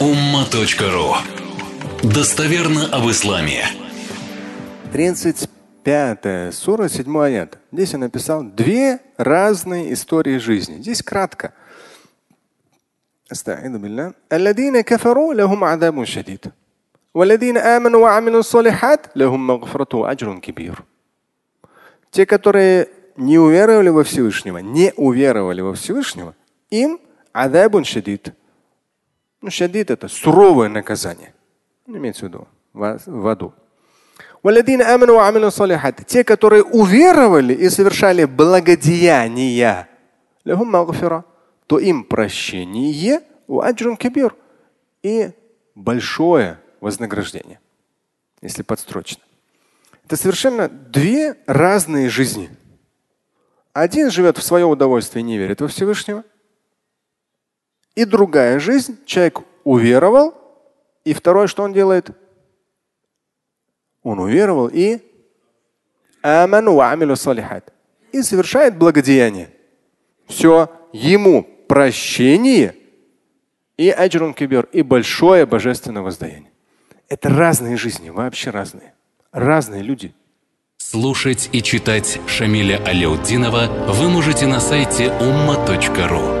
umma.ru Достоверно об исламе. 35 сура, 7 аят. Здесь он написал две разные истории жизни. Здесь кратко. استعيذ بالله الذين كفروا لهم عذاب شديد والذين آمنوا وعملوا الصالحات لهم مغفرة وأجر كبير Те, которые не уверовали во Всевышнего, не уверовали во Всевышнего, им адабун шадид. ну, шадид это суровое наказание. Ну, имеется в виду в аду. Те, которые уверовали и совершали благодеяния, то им прощение и большое вознаграждение, если подстрочно. Это совершенно две разные жизни. Один живет в свое удовольствие и не верит во Всевышнего. И другая жизнь, человек уверовал, и второе, что он делает? Он уверовал и и совершает благодеяние. Все, ему прощение и аджрун кибер, и большое божественное воздаяние. Это разные жизни, вообще разные. Разные люди. Слушать и читать Шамиля Аляутдинова вы можете на сайте umma.ru.